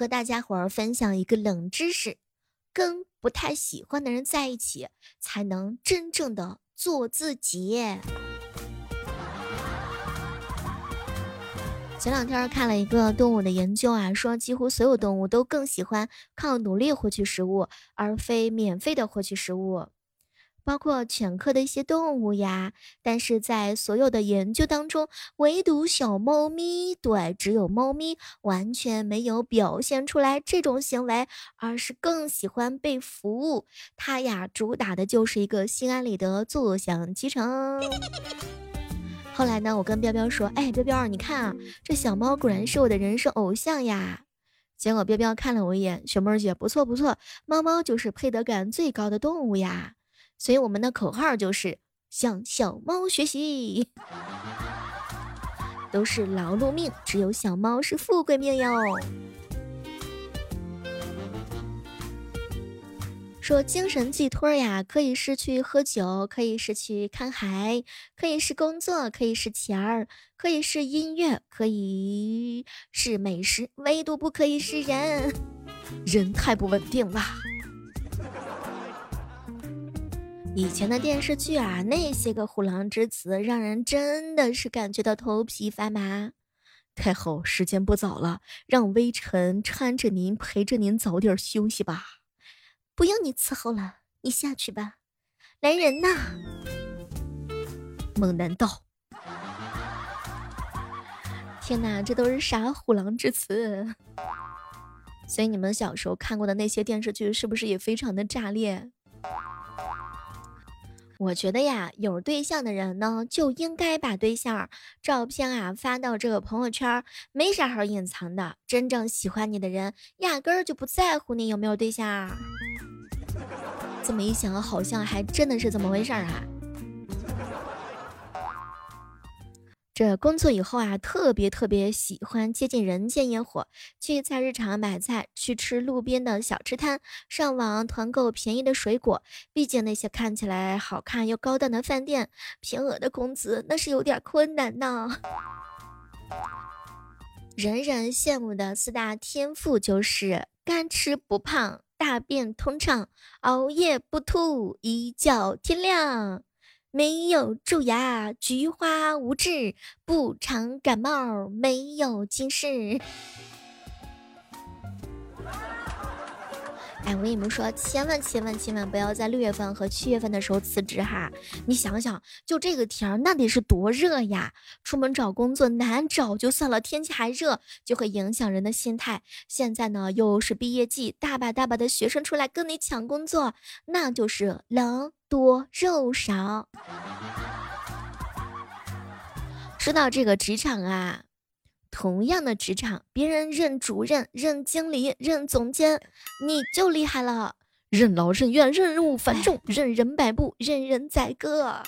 和大家伙儿分享一个冷知识：跟不太喜欢的人在一起，才能真正的做自己。前两天看了一个动物的研究啊，说几乎所有动物都更喜欢靠努力获取食物，而非免费的获取食物，包括犬科的一些动物呀。但是在所有的研究当中，唯独小猫咪，对，只有猫咪完全没有表现出来这种行为，而是更喜欢被服务。它呀，主打的就是一个心安理得，坐享其成。后来呢，我跟彪彪说：“哎，彪彪，你看啊，这小猫果然是我的人生偶像呀。”结果彪彪看了我一眼，雪妹姐不错不错，猫猫就是配得感最高的动物呀。所以我们的口号就是向小猫学习，都是劳碌命，只有小猫是富贵命哟。说精神寄托呀，可以是去喝酒，可以是去看海，可以是工作，可以是钱儿，可以是音乐，可以是美食，唯独不可以是人。人太不稳定了。以前的电视剧啊，那些个虎狼之词，让人真的是感觉到头皮发麻。太后，时间不早了，让微臣搀着您，陪着您早点休息吧。不用你伺候了，你下去吧。来人呐！猛男道：“天哪，这都是啥虎狼之词？所以你们小时候看过的那些电视剧，是不是也非常的炸裂？我觉得呀，有对象的人呢，就应该把对象照片啊发到这个朋友圈，没啥好隐藏的。真正喜欢你的人，压根儿就不在乎你有没有对象。”这么一想，好像还真的是这么回事儿啊！这工作以后啊，特别特别喜欢接近人间烟火，去菜市场买菜，去吃路边的小吃摊，上网团购便宜的水果。毕竟那些看起来好看又高档的饭店，平额的工资那是有点困难呢。人人羡慕的四大天赋就是干吃不胖。大便通畅，熬夜不吐，一觉天亮，没有蛀牙，菊花无痣，不常感冒，没有近视。哎，我跟你们说，千万千万千万不要在六月份和七月份的时候辞职哈！你想想，就这个天儿，那得是多热呀！出门找工作难找就算了，天气还热，就会影响人的心态。现在呢，又是毕业季，大把大把的学生出来跟你抢工作，那就是冷多肉少。说到这个职场啊。同样的职场，别人任主任、任经理、任总监，你就厉害了，任劳任怨、任务繁重、任人摆布、任人宰割。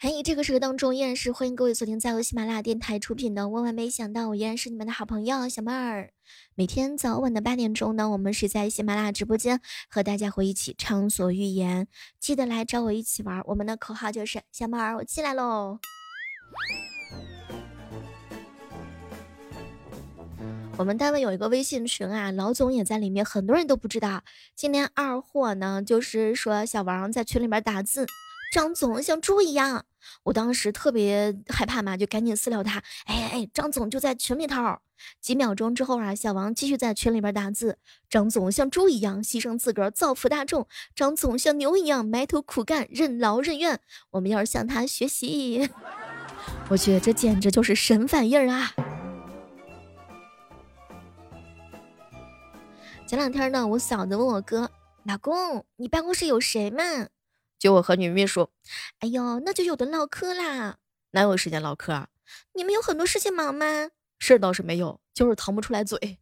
嘿，这个时刻当中，依然是欢迎各位锁定在由喜马拉雅电台出品的《万万没想到》，我依然是你们的好朋友小妹儿。每天早晚的八点钟呢，我们是在喜马拉雅直播间和大家会一起畅所欲言，记得来找我一起玩。我们的口号就是小妹儿，我进来喽。我们单位有一个微信群啊，老总也在里面，很多人都不知道。今天二货呢，就是说小王在群里面打字。张总像猪一样，我当时特别害怕嘛，就赶紧私聊他。哎哎，张总就在群里头。几秒钟之后啊，小王继续在群里边打字。张总像猪一样牺牲自个儿造福大众，张总像牛一样埋头苦干，任劳任怨。我们要是向他学习，我觉得这简直就是神反应啊！前两天呢，我嫂子问我哥：“老公，你办公室有谁吗？”就我和女秘书，哎呦，那就有的唠嗑啦，哪有时间唠嗑？你们有很多事情忙吗？事倒是没有，就是腾不出来嘴。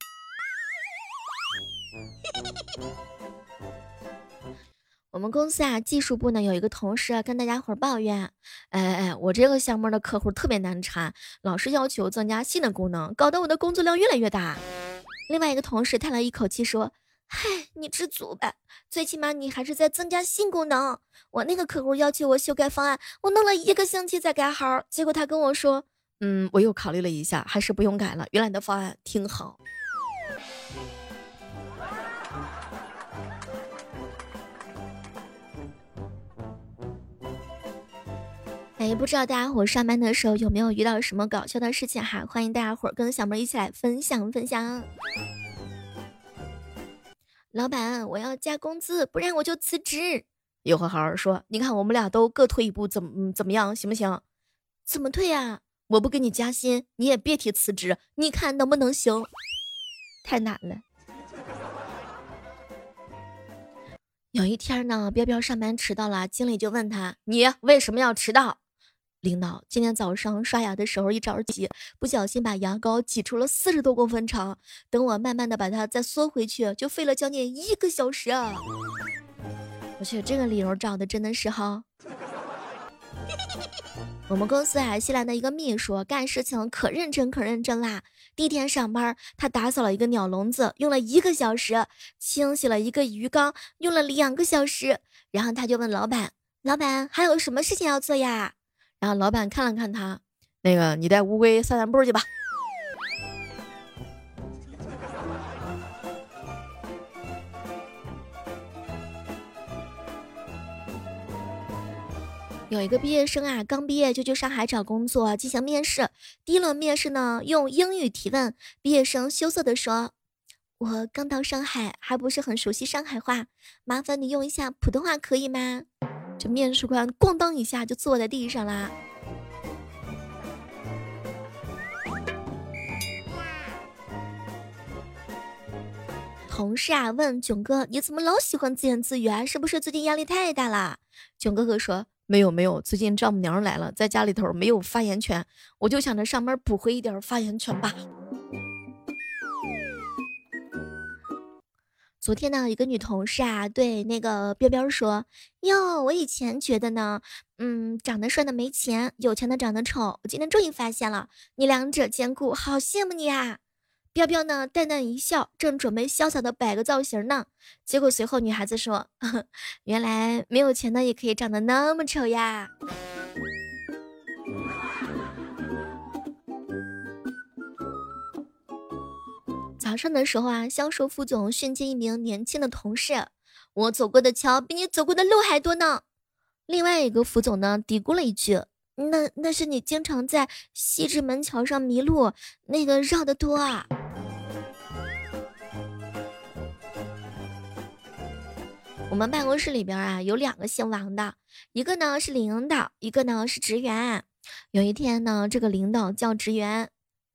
我们公司啊，技术部呢有一个同事啊跟大家伙抱怨，哎哎，我这个项目的客户特别难缠，老是要求增加新的功能，搞得我的工作量越来越大。另外一个同事叹了一口气说：“嗨，你知足吧，最起码你还是在增加新功能。我那个客户要求我修改方案，我弄了一个星期才改好，结果他跟我说，嗯，我又考虑了一下，还是不用改了，原来的方案挺好。哎，不知道大家伙上班的时候有没有遇到什么搞笑的事情哈？欢迎大家伙跟小妹一起来分享分享。老板，我要加工资，不然我就辞职。有话好好说。你看我们俩都各退一步，怎么怎么样，行不行？怎么退呀？我不给你加薪，你也别提辞职。你看能不能行？太难了。有一天呢，彪彪上班迟到了，经理就问他：“你为什么要迟到？”领导今天早上刷牙的时候一着急，不小心把牙膏挤出了四十多公分长。等我慢慢的把它再缩回去，就费了将近一个小时啊！我去，这个理由找的真的是哈。我们公司啊，新来的一个秘书，干事情可认真可认真啦。第一天上班，他打扫了一个鸟笼子，用了一个小时；清洗了一个鱼缸，用了两个小时。然后他就问老板：“老板，还有什么事情要做呀？”然后老板看了看他，那个你带乌龟散散步去吧。有一个毕业生啊，刚毕业就去上海找工作进行面试。第一轮面试呢，用英语提问，毕业生羞涩的说：“我刚到上海，还不是很熟悉上海话，麻烦你用一下普通话可以吗？”这面试官咣当一下就坐在地上啦。同事啊问囧哥：“你怎么老喜欢自言自语啊？是不是最近压力太大了？”囧哥哥说：“没有没有，最近丈母娘来了，在家里头没有发言权，我就想着上班补回一点发言权吧。”昨天呢，一个女同事啊，对那个彪彪说：“哟，我以前觉得呢，嗯，长得帅的没钱，有钱的长得丑。我今天终于发现了，你两者兼顾，好羡慕你啊！”彪彪呢，淡淡一笑，正准备潇洒的摆个造型呢，结果随后女孩子说：“呵 原来没有钱的也可以长得那么丑呀。”早上的时候啊，销售副总训诫一名年轻的同事：“我走过的桥比你走过的路还多呢。”另外一个副总呢，嘀咕了一句：“那那是你经常在西直门桥上迷路，那个绕的多啊。”我们办公室里边啊，有两个姓王的，一个呢是领导，一个呢是职员。有一天呢，这个领导叫职员：“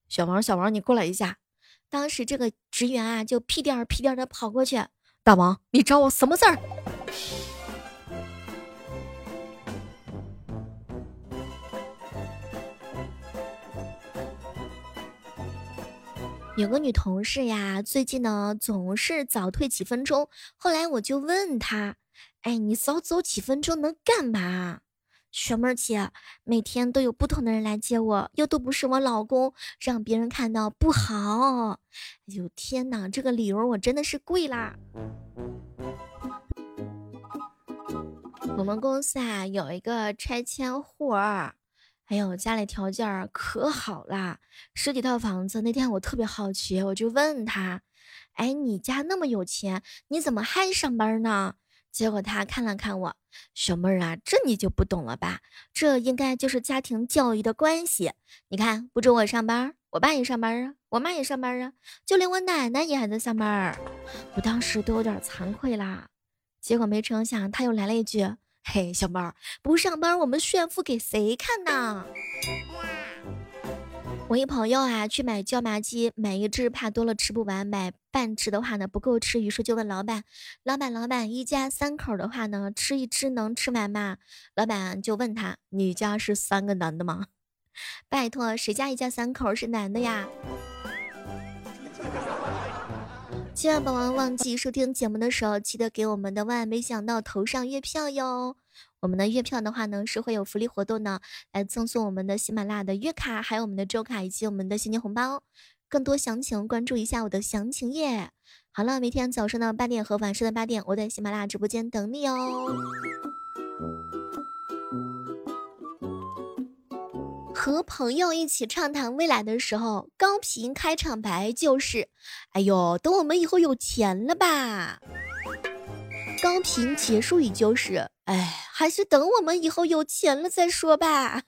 小王，小王，你过来一下。”当时这个职员啊，就屁颠儿屁颠儿的跑过去。大王，你找我什么事儿？有个女同事呀，最近呢总是早退几分钟。后来我就问她：“哎，你早走几分钟能干嘛？”雪妹姐，每天都有不同的人来接我，又都不是我老公，让别人看到不好。哎呦天哪，这个理由我真的是跪啦！我们公司啊有一个拆迁户儿，哎呦家里条件可好啦，十几套房子。那天我特别好奇，我就问他：“哎，你家那么有钱，你怎么还上班呢？”结果他看了看我，小妹儿啊，这你就不懂了吧？这应该就是家庭教育的关系。你看，不准我上班，我爸也上班啊，我妈也上班啊，就连我奶奶也还在上班。我当时都有点惭愧啦。结果没成想，他又来了一句：“嘿，小妹儿，不上班，我们炫富给谁看呢？”我一朋友啊，去买椒麻鸡，买一只怕多了吃不完，买半只的话呢不够吃，于是就问老板：“老板，老板，一家三口的话呢，吃一只能吃完吗？”老板就问他：“你家是三个男的吗？” 拜托，谁家一家三口是男的呀？千万不要忘记收听节目的时候，记得给我们的万没想到投上月票哟。我们的月票的话呢，是会有福利活动呢，来赠送我们的喜马拉雅的月卡，还有我们的周卡以及我们的现金红包。更多详情关注一下我的详情页。好了，每天早上的八点和晚上的八点，我在喜马拉雅直播间等你哦。和朋友一起畅谈未来的时候，高频开场白就是：“哎呦，等我们以后有钱了吧。”高频结束语就是：“哎，还是等我们以后有钱了再说吧。”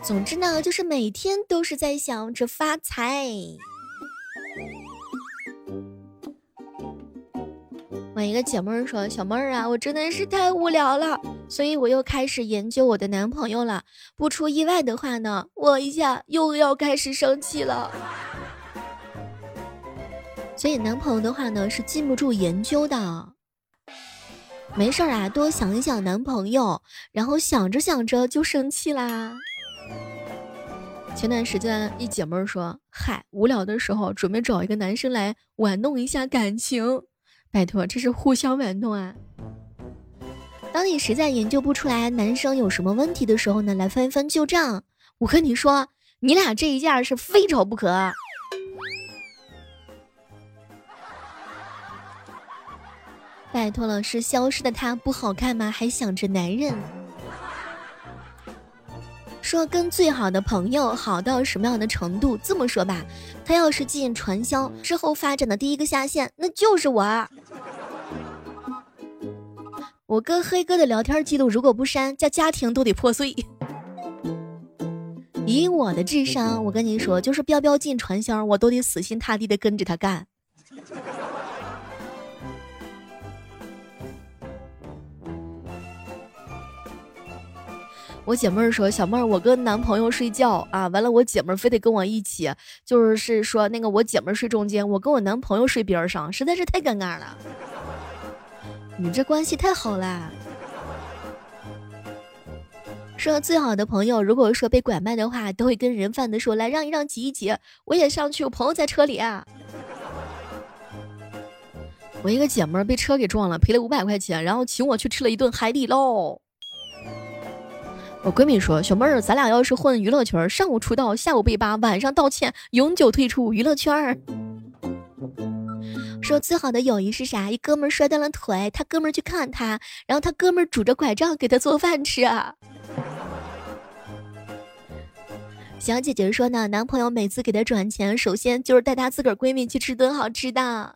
总之呢，就是每天都是在想着发财。我一个姐妹儿说：“小妹儿啊，我真的是太无聊了，所以我又开始研究我的男朋友了。不出意外的话呢，我一下又要开始生气了。所以男朋友的话呢，是禁不住研究的。没事儿啊，多想一想男朋友，然后想着想着就生气啦。前段时间一姐妹说：嗨，无聊的时候准备找一个男生来玩弄一下感情。”拜托，这是互相玩弄啊！当你实在研究不出来男生有什么问题的时候呢，来翻一翻旧账。我跟你说，你俩这一件是非找不可。拜托了，是消失的他不好看吗？还想着男人？说跟最好的朋友好到什么样的程度？这么说吧，他要是进传销之后发展的第一个下线，那就是我。我跟黑哥的聊天记录如果不删，家家庭都得破碎。以我的智商，我跟你说，就是彪彪进传销，我都得死心塌地的跟着他干。我姐妹儿说：“小妹儿，我跟男朋友睡觉啊，完了我姐妹儿非得跟我一起，就是是说那个我姐妹儿睡中间，我跟我男朋友睡边上，实在是太尴尬了。你这关系太好啦！说最好的朋友，如果说被拐卖的话，都会跟人贩子说来让一让，挤一挤，我也上去，我朋友在车里啊。我一个姐妹儿被车给撞了，赔了五百块钱，然后请我去吃了一顿海底捞。”我闺蜜说：“小妹儿，咱俩要是混娱乐圈，上午出道，下午被扒，晚上道歉，永久退出娱乐圈。”说最好的友谊是啥？一哥们摔断了腿，他哥们去看他，然后他哥们拄着拐杖给他做饭吃。小姐姐说呢，男朋友每次给她转钱，首先就是带她自个儿闺蜜去吃顿好吃的。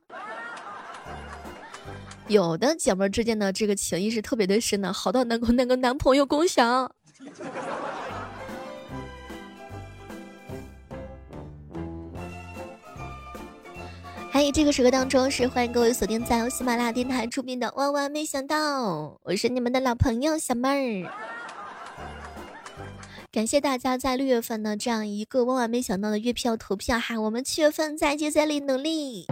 有的姐妹之间的这个情谊是特别的深的，好到能够那个男朋友共享。嗨，这个时刻当中是欢迎各位锁定在由喜马拉雅电台出品的《万万没想到》，我是你们的老朋友小妹儿。感谢大家在六月份的这样一个万万没想到的月票投票哈，我们七月份再接再厉，努力。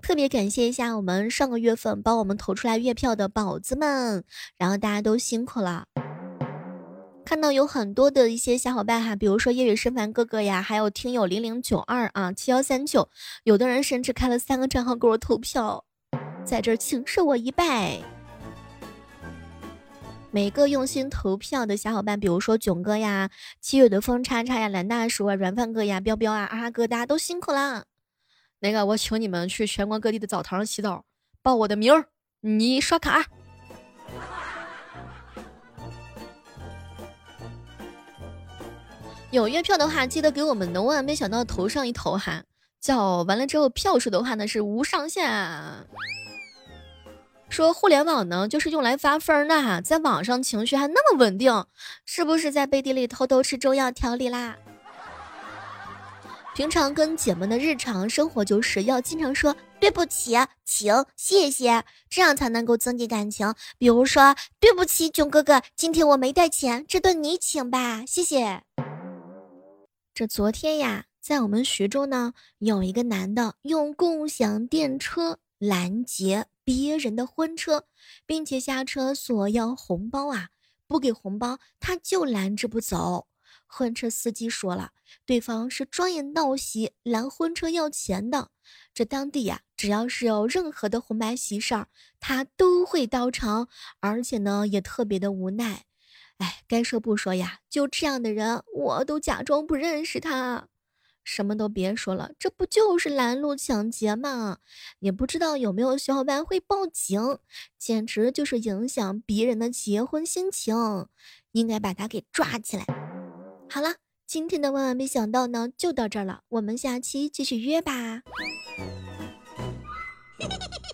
特别感谢一下我们上个月份帮我们投出来月票的宝子们，然后大家都辛苦了。看到有很多的一些小伙伴哈，比如说夜雨深凡哥哥呀，还有听友零零九二啊七幺三九，有的人甚至开了三个账号给我投票，在这请受我一拜。每个用心投票的小伙伴，比如说囧哥呀、七月的风叉叉呀、蓝大叔啊、软饭哥呀、彪彪啊、阿哥，大家都辛苦啦。那个，我请你们去全国各地的澡堂洗澡，报我的名儿，你刷卡。有月票的话，记得给我们的万万没想到投上一投哈。叫完了之后，票数的话呢是无上限。说互联网呢就是用来发疯的哈，在网上情绪还那么稳定，是不是在背地里偷偷吃中药调理啦？平常跟姐们的日常生活就是要经常说对不起，请，谢谢，这样才能够增进感情。比如说，对不起，囧哥哥，今天我没带钱，这顿你请吧，谢谢。这昨天呀，在我们徐州呢，有一个男的用共享电车拦截别人的婚车，并且下车索要红包啊，不给红包他就拦着不走。婚车司机说了，对方是专业闹喜拦婚车要钱的。这当地呀，只要是有任何的红白喜事儿，他都会到场，而且呢，也特别的无奈。哎，该说不说呀，就这样的人，我都假装不认识他。什么都别说了，这不就是拦路抢劫吗？也不知道有没有小伙伴会报警，简直就是影响别人的结婚心情，应该把他给抓起来。好了，今天的万万没想到呢，就到这儿了，我们下期继续约吧。